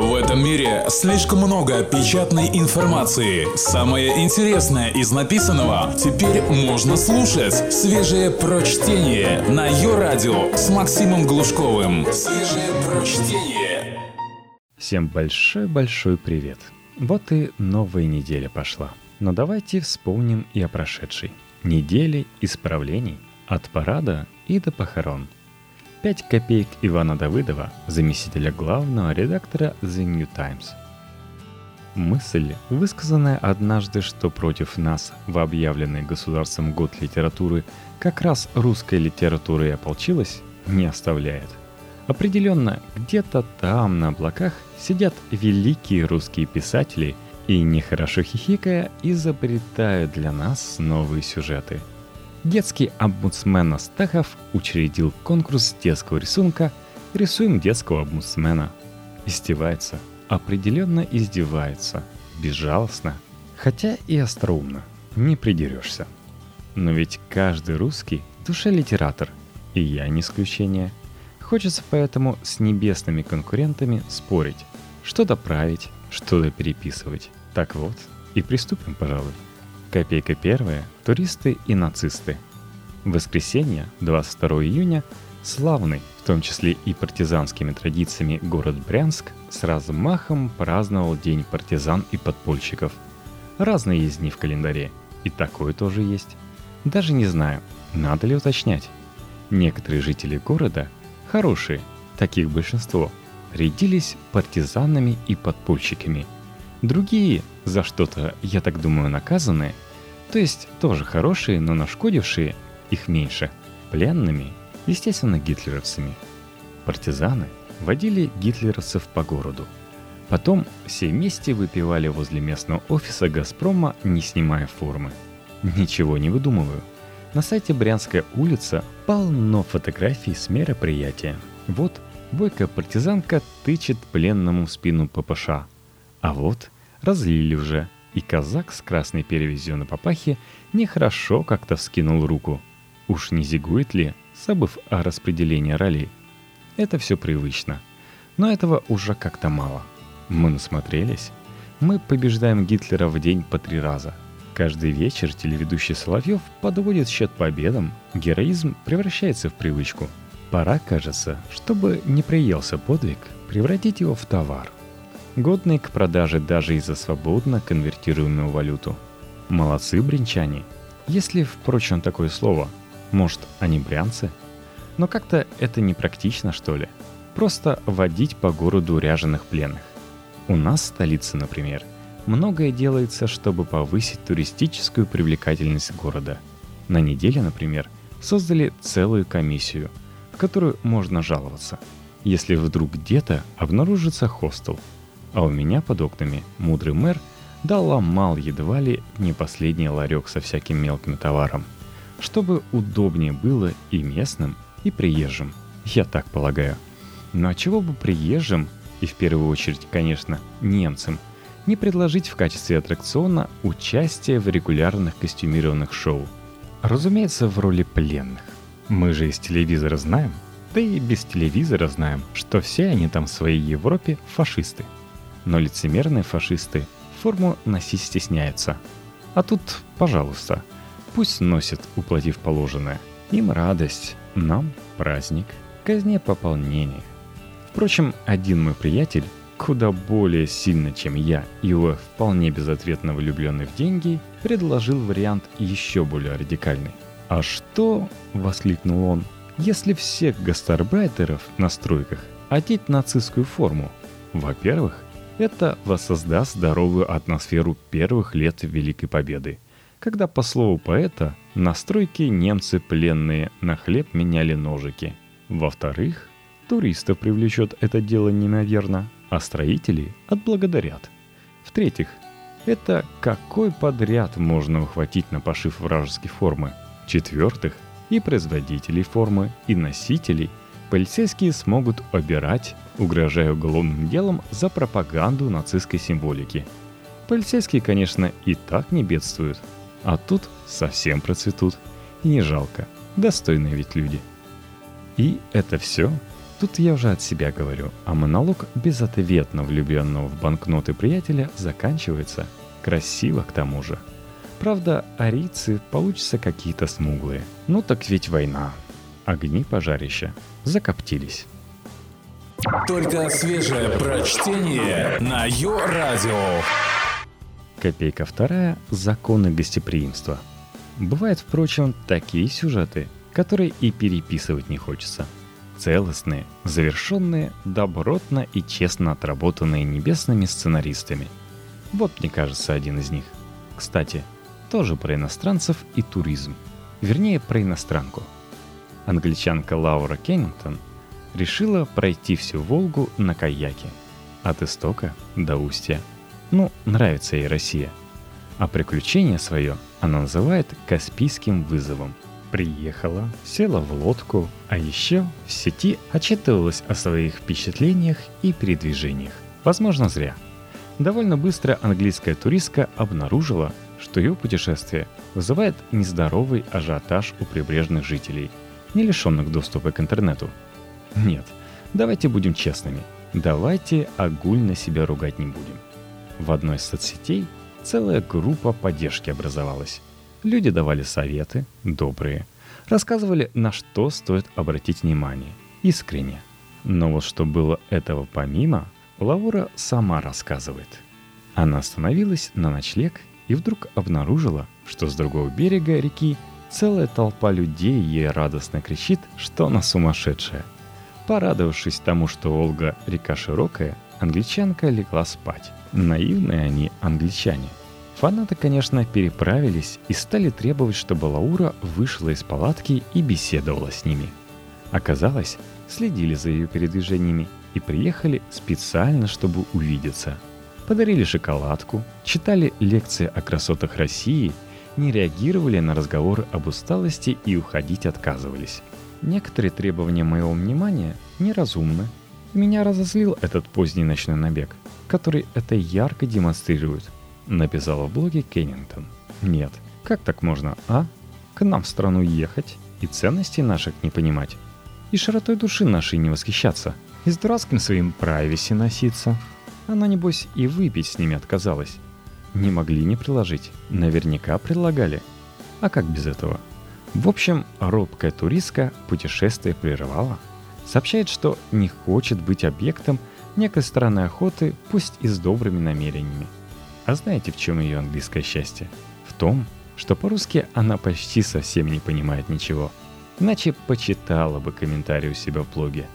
В этом мире слишком много печатной информации. Самое интересное из написанного теперь можно слушать. Свежее прочтение на ее радио с Максимом Глушковым. Свежее прочтение. Всем большой-большой привет. Вот и новая неделя пошла. Но давайте вспомним и о прошедшей. Неделе исправлений. От парада и до похорон – 5 копеек Ивана Давыдова, заместителя главного редактора The New Times. Мысль, высказанная однажды, что против нас в объявленный государством год литературы как раз русская литература и ополчилась, не оставляет. Определенно, где-то там на облаках сидят великие русские писатели и, нехорошо хихикая, изобретают для нас новые сюжеты – Детский омбудсмен Астахов учредил конкурс детского рисунка «Рисуем детского омбудсмена». Издевается, определенно издевается, безжалостно, хотя и остроумно, не придерешься. Но ведь каждый русский – душа литератор, и я не исключение. Хочется поэтому с небесными конкурентами спорить, что-то править, что-то переписывать. Так вот, и приступим, пожалуй. Копейка первая – туристы и нацисты. Воскресенье, 22 июня, славный, в том числе и партизанскими традициями, город Брянск с размахом праздновал День партизан и подпольщиков. Разные есть дни в календаре, и такое тоже есть. Даже не знаю, надо ли уточнять. Некоторые жители города, хорошие, таких большинство, рядились партизанами и подпольщиками – Другие, за что-то, я так думаю, наказанные, то есть тоже хорошие, но нашкодившие, их меньше, пленными, естественно, гитлеровцами. Партизаны водили гитлеровцев по городу. Потом все вместе выпивали возле местного офиса «Газпрома», не снимая формы. Ничего не выдумываю. На сайте Брянская улица полно фотографий с мероприятия. Вот бойкая партизанка тычет пленному в спину ППШ – а вот разлили уже, и казак с красной перевязью на папахе нехорошо как-то вскинул руку. Уж не зигует ли, забыв о распределении ролей? Это все привычно. Но этого уже как-то мало. Мы насмотрелись. Мы побеждаем Гитлера в день по три раза. Каждый вечер телеведущий Соловьев подводит счет победам, героизм превращается в привычку. Пора, кажется, чтобы не приелся подвиг, превратить его в товар – годный к продаже даже и за свободно конвертируемую валюту. Молодцы бринчане. Если, впрочем, такое слово. Может, они брянцы? Но как-то это непрактично, что ли. Просто водить по городу ряженых пленных. У нас в столице, например, многое делается, чтобы повысить туристическую привлекательность города. На неделе, например, создали целую комиссию, в которую можно жаловаться, если вдруг где-то обнаружится хостел – а у меня под окнами мудрый мэр доломал едва ли не последний ларек со всяким мелким товаром, чтобы удобнее было и местным, и приезжим. Я так полагаю. Но а чего бы приезжим, и в первую очередь, конечно, немцам, не предложить в качестве аттракциона участие в регулярных костюмированных шоу? Разумеется, в роли пленных. Мы же из телевизора знаем, да и без телевизора знаем, что все они там в своей Европе фашисты – но лицемерные фашисты форму носить стесняются. А тут, пожалуйста, пусть носят, уплатив положенное. Им радость, нам праздник, казне пополнение. Впрочем, один мой приятель, куда более сильно, чем я, его вполне безответно влюбленный в деньги, предложил вариант еще более радикальный. «А что?» — воскликнул он. «Если всех гастарбайтеров на стройках одеть нацистскую форму? Во-первых, это воссоздаст здоровую атмосферу первых лет Великой Победы, когда, по слову поэта, на стройке немцы пленные на хлеб меняли ножики. Во-вторых, туристов привлечет это дело неимоверно, а строители отблагодарят. В-третьих, это какой подряд можно ухватить на пошив вражеской формы. В-четвертых, и производителей формы, и носителей полицейские смогут обирать угрожая уголовным делом за пропаганду нацистской символики. Полицейские, конечно, и так не бедствуют, а тут совсем процветут. И не жалко, достойные ведь люди. И это все? Тут я уже от себя говорю, а монолог безответно влюбленного в банкноты приятеля заканчивается. Красиво к тому же. Правда, арийцы получатся какие-то смуглые. Ну так ведь война. Огни пожарища закоптились. Только свежее прочтение на Йо-Радио. Копейка вторая – законы гостеприимства. Бывают, впрочем, такие сюжеты, которые и переписывать не хочется. Целостные, завершенные, добротно и честно отработанные небесными сценаристами. Вот, мне кажется, один из них. Кстати, тоже про иностранцев и туризм. Вернее, про иностранку. Англичанка Лаура Кеннингтон решила пройти всю Волгу на каяке. От истока до устья. Ну, нравится ей Россия. А приключение свое она называет «Каспийским вызовом». Приехала, села в лодку, а еще в сети отчитывалась о своих впечатлениях и передвижениях. Возможно, зря. Довольно быстро английская туристка обнаружила, что ее путешествие вызывает нездоровый ажиотаж у прибрежных жителей, не лишенных доступа к интернету. Нет, давайте будем честными. Давайте огульно себя ругать не будем. В одной из соцсетей целая группа поддержки образовалась. Люди давали советы, добрые, рассказывали, на что стоит обратить внимание, искренне. Но вот что было этого помимо, Лаура сама рассказывает. Она остановилась на ночлег и вдруг обнаружила, что с другого берега реки целая толпа людей ей радостно кричит, что она сумасшедшая. Порадовавшись тому, что Волга река широкая, англичанка легла спать. Наивные они англичане. Фанаты, конечно, переправились и стали требовать, чтобы Лаура вышла из палатки и беседовала с ними. Оказалось, следили за ее передвижениями и приехали специально, чтобы увидеться – подарили шоколадку, читали лекции о красотах России, не реагировали на разговоры об усталости и уходить отказывались. Некоторые требования моего внимания неразумны. Меня разозлил этот поздний ночной набег, который это ярко демонстрирует, написала в блоге Кеннингтон. Нет, как так можно, а? К нам в страну ехать и ценностей наших не понимать, и широтой души нашей не восхищаться, и с дурацким своим прайвеси носиться – она, небось, и выпить с ними отказалась. Не могли не приложить. Наверняка предлагали. А как без этого? В общем, робкая туристка путешествие прервала. Сообщает, что не хочет быть объектом некой стороны охоты, пусть и с добрыми намерениями. А знаете, в чем ее английское счастье? В том, что по-русски она почти совсем не понимает ничего. Иначе почитала бы комментарий у себя в блоге.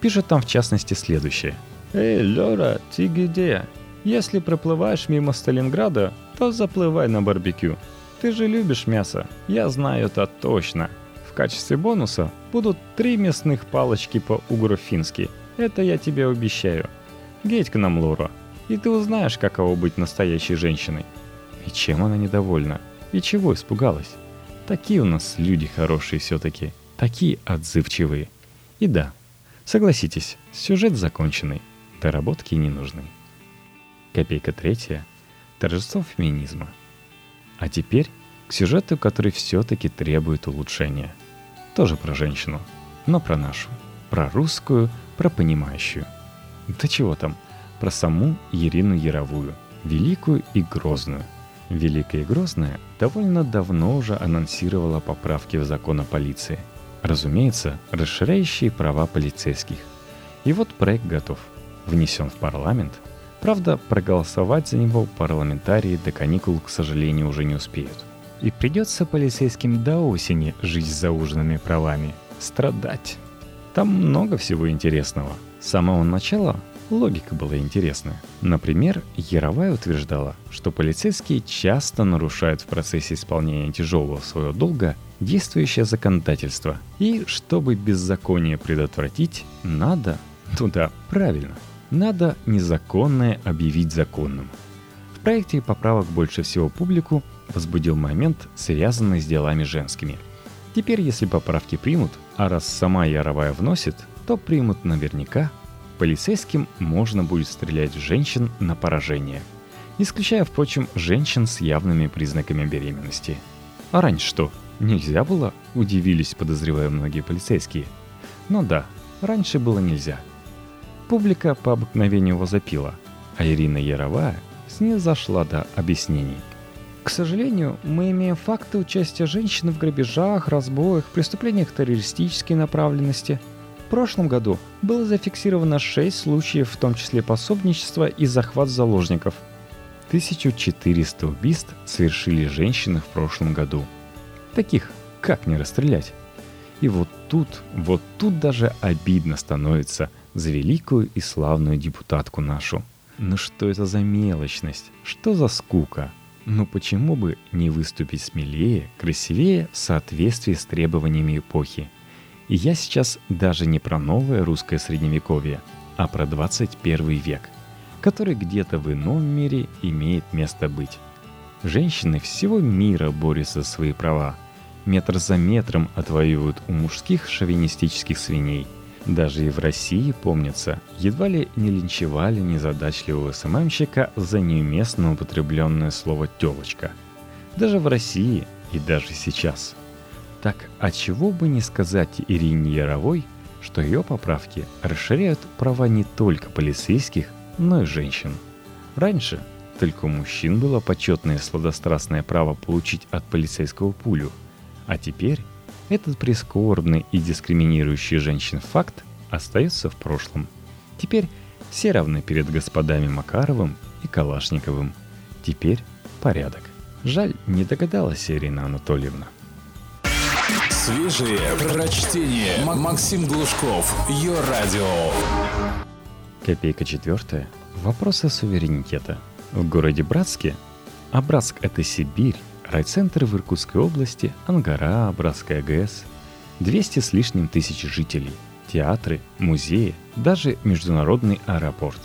Пишет там в частности следующее – «Эй, Лера, ты где? Если проплываешь мимо Сталинграда, то заплывай на барбекю. Ты же любишь мясо, я знаю это точно. В качестве бонуса будут три мясных палочки по-угро-фински. Это я тебе обещаю. Геть к нам, Лора, и ты узнаешь, каково быть настоящей женщиной. И чем она недовольна? И чего испугалась? Такие у нас люди хорошие все-таки. Такие отзывчивые. И да, согласитесь, сюжет законченный доработки не нужны. Копейка третья – торжество феминизма. А теперь к сюжету, который все-таки требует улучшения. Тоже про женщину, но про нашу. Про русскую, про понимающую. Да чего там, про саму Ирину Яровую, великую и грозную. Великая и Грозная довольно давно уже анонсировала поправки в закон о полиции. Разумеется, расширяющие права полицейских. И вот проект готов – внесен в парламент. Правда, проголосовать за него парламентарии до каникул, к сожалению, уже не успеют. И придется полицейским до осени жить с зауженными правами, страдать. Там много всего интересного. С самого начала логика была интересная. Например, Яровая утверждала, что полицейские часто нарушают в процессе исполнения тяжелого своего долга действующее законодательство. И чтобы беззаконие предотвратить, надо туда правильно – надо незаконное объявить законным. В проекте поправок больше всего публику возбудил момент, связанный с делами женскими. Теперь, если поправки примут, а раз сама Яровая вносит, то примут наверняка, полицейским можно будет стрелять в женщин на поражение. Исключая, впрочем, женщин с явными признаками беременности. А раньше что, нельзя было? Удивились, подозревая многие полицейские. Ну да, раньше было нельзя. Публика по обыкновению возопила, а Ирина Яровая снизошла до объяснений. К сожалению, мы имеем факты участия женщин в грабежах, разбоях, преступлениях террористической направленности. В прошлом году было зафиксировано 6 случаев, в том числе пособничества и захват заложников. 1400 убийств совершили женщины в прошлом году. Таких как не расстрелять? И вот тут, вот тут даже обидно становится за великую и славную депутатку нашу. Ну что это за мелочность? Что за скука? Ну почему бы не выступить смелее, красивее в соответствии с требованиями эпохи? И я сейчас даже не про новое русское средневековье, а про 21 век, который где-то в ином мире имеет место быть. Женщины всего мира борются за свои права – метр за метром отвоевывают у мужских шовинистических свиней. Даже и в России, помнится, едва ли не линчевали незадачливого СММщика за неуместно употребленное слово «телочка». Даже в России и даже сейчас. Так, а чего бы не сказать Ирине Яровой, что ее поправки расширяют права не только полицейских, но и женщин. Раньше только у мужчин было почетное сладострастное право получить от полицейского пулю – а теперь этот прискорбный и дискриминирующий женщин факт остается в прошлом. Теперь все равны перед господами Макаровым и Калашниковым. Теперь порядок. Жаль, не догадалась Ирина Анатольевна. Свежие прочтение. Максим Глушков. Ее радио. Копейка четвертая. Вопросы суверенитета. В городе Братске, а Братск это Сибирь, Райцентр в Иркутской области, Ангара, Братская ГЭС, 200 с лишним тысяч жителей, театры, музеи, даже международный аэропорт.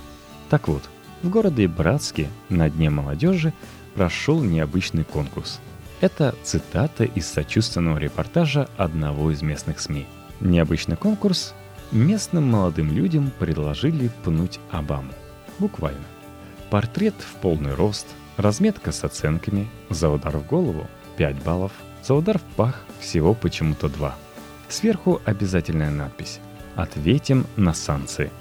Так вот, в городе Братске на Дне молодежи прошел необычный конкурс. Это цитата из сочувственного репортажа одного из местных СМИ. Необычный конкурс местным молодым людям предложили пнуть Обаму. Буквально. Портрет в полный рост, Разметка с оценками. За удар в голову 5 баллов. За удар в пах всего почему-то 2. Сверху обязательная надпись «Ответим на санкции».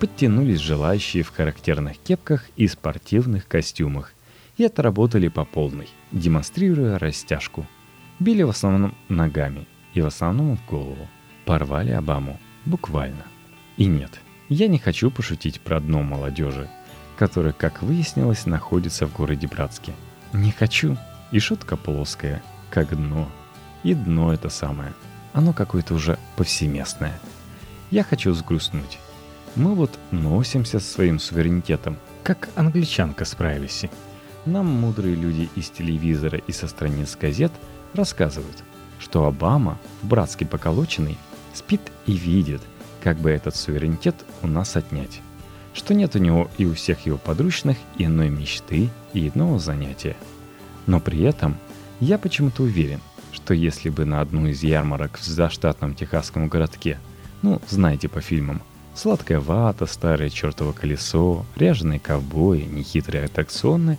Подтянулись желающие в характерных кепках и спортивных костюмах и отработали по полной, демонстрируя растяжку. Били в основном ногами и в основном в голову. Порвали Обаму. Буквально. И нет, я не хочу пошутить про дно молодежи – который, как выяснилось, находится в городе Братске. Не хочу. И шутка плоская, как дно. И дно это самое. Оно какое-то уже повсеместное. Я хочу сгрустнуть. Мы вот носимся со своим суверенитетом, как англичанка с прайвеси. Нам мудрые люди из телевизора и со страниц газет рассказывают, что Обама, братски поколоченный, спит и видит, как бы этот суверенитет у нас отнять что нет у него и у всех его подручных иной мечты и иного занятия. Но при этом я почему-то уверен, что если бы на одну из ярмарок в заштатном техасском городке, ну, знаете по фильмам, сладкая вата, старое чертово колесо, ряженые ковбои, нехитрые аттракционы,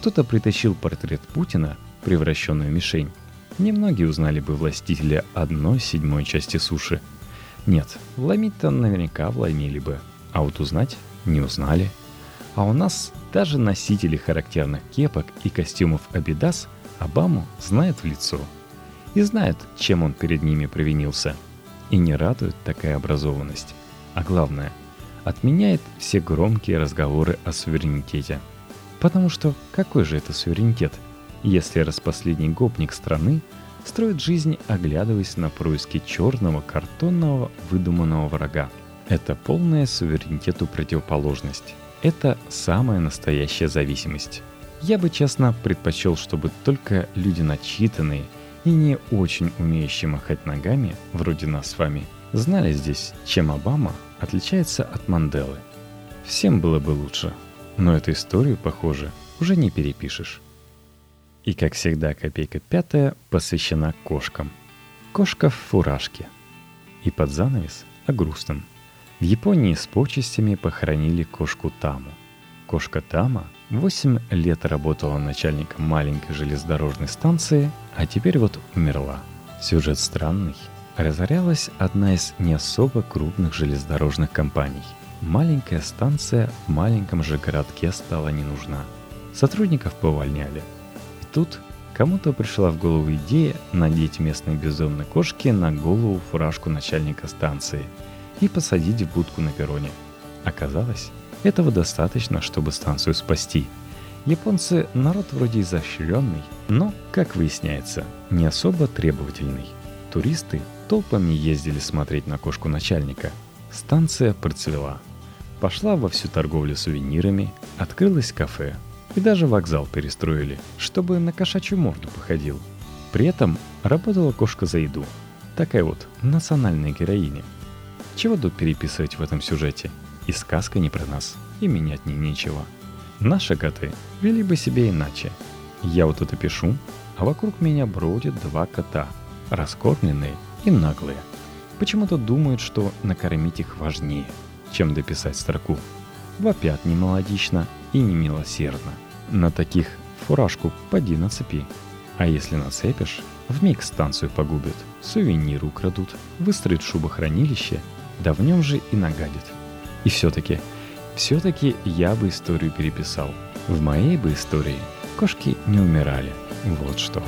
кто-то притащил портрет Путина, превращенную в мишень, немногие узнали бы властителя одной седьмой части суши. Нет, вломить-то наверняка вломили бы, а вот узнать не узнали. А у нас даже носители характерных кепок и костюмов Абидас Обаму знают в лицо. И знают, чем он перед ними провинился. И не радует такая образованность. А главное, отменяет все громкие разговоры о суверенитете. Потому что какой же это суверенитет, если распоследний гопник страны строит жизнь, оглядываясь на происки черного картонного выдуманного врага – это полная суверенитету противоположность. Это самая настоящая зависимость. Я бы, честно, предпочел, чтобы только люди начитанные и не очень умеющие махать ногами, вроде нас с вами, знали здесь, чем Обама отличается от Манделы. Всем было бы лучше. Но эту историю, похоже, уже не перепишешь. И, как всегда, копейка пятая посвящена кошкам. Кошка в фуражке. И под занавес о грустном – в Японии с почестями похоронили кошку Таму. Кошка Тама 8 лет работала начальником маленькой железнодорожной станции, а теперь вот умерла. Сюжет странный. разорялась одна из не особо крупных железнодорожных компаний. Маленькая станция в маленьком же городке стала не нужна. Сотрудников повольняли. И тут кому-то пришла в голову идея надеть местной безумной кошке на голову фуражку начальника станции и посадить в будку на перроне. Оказалось, этого достаточно, чтобы станцию спасти. Японцы народ вроде изощренный, но, как выясняется, не особо требовательный. Туристы толпами ездили смотреть на кошку начальника. Станция процвела. Пошла во всю торговлю сувенирами, открылось кафе. И даже вокзал перестроили, чтобы на кошачью морду походил. При этом работала кошка за еду. Такая вот национальная героиня. Чего тут переписывать в этом сюжете? И сказка не про нас, и менять не нечего. Наши коты вели бы себя иначе. Я вот это пишу, а вокруг меня бродят два кота, раскормленные и наглые. Почему-то думают, что накормить их важнее, чем дописать строку. Вопят немелодично и немилосердно. На таких фуражку поди нацепи. А если нацепишь, в миг станцию погубят, сувенир украдут, выстроят шубохранилище, да в нем же и нагадят. И все-таки, все-таки я бы историю переписал. В моей бы истории кошки не умирали. Вот что.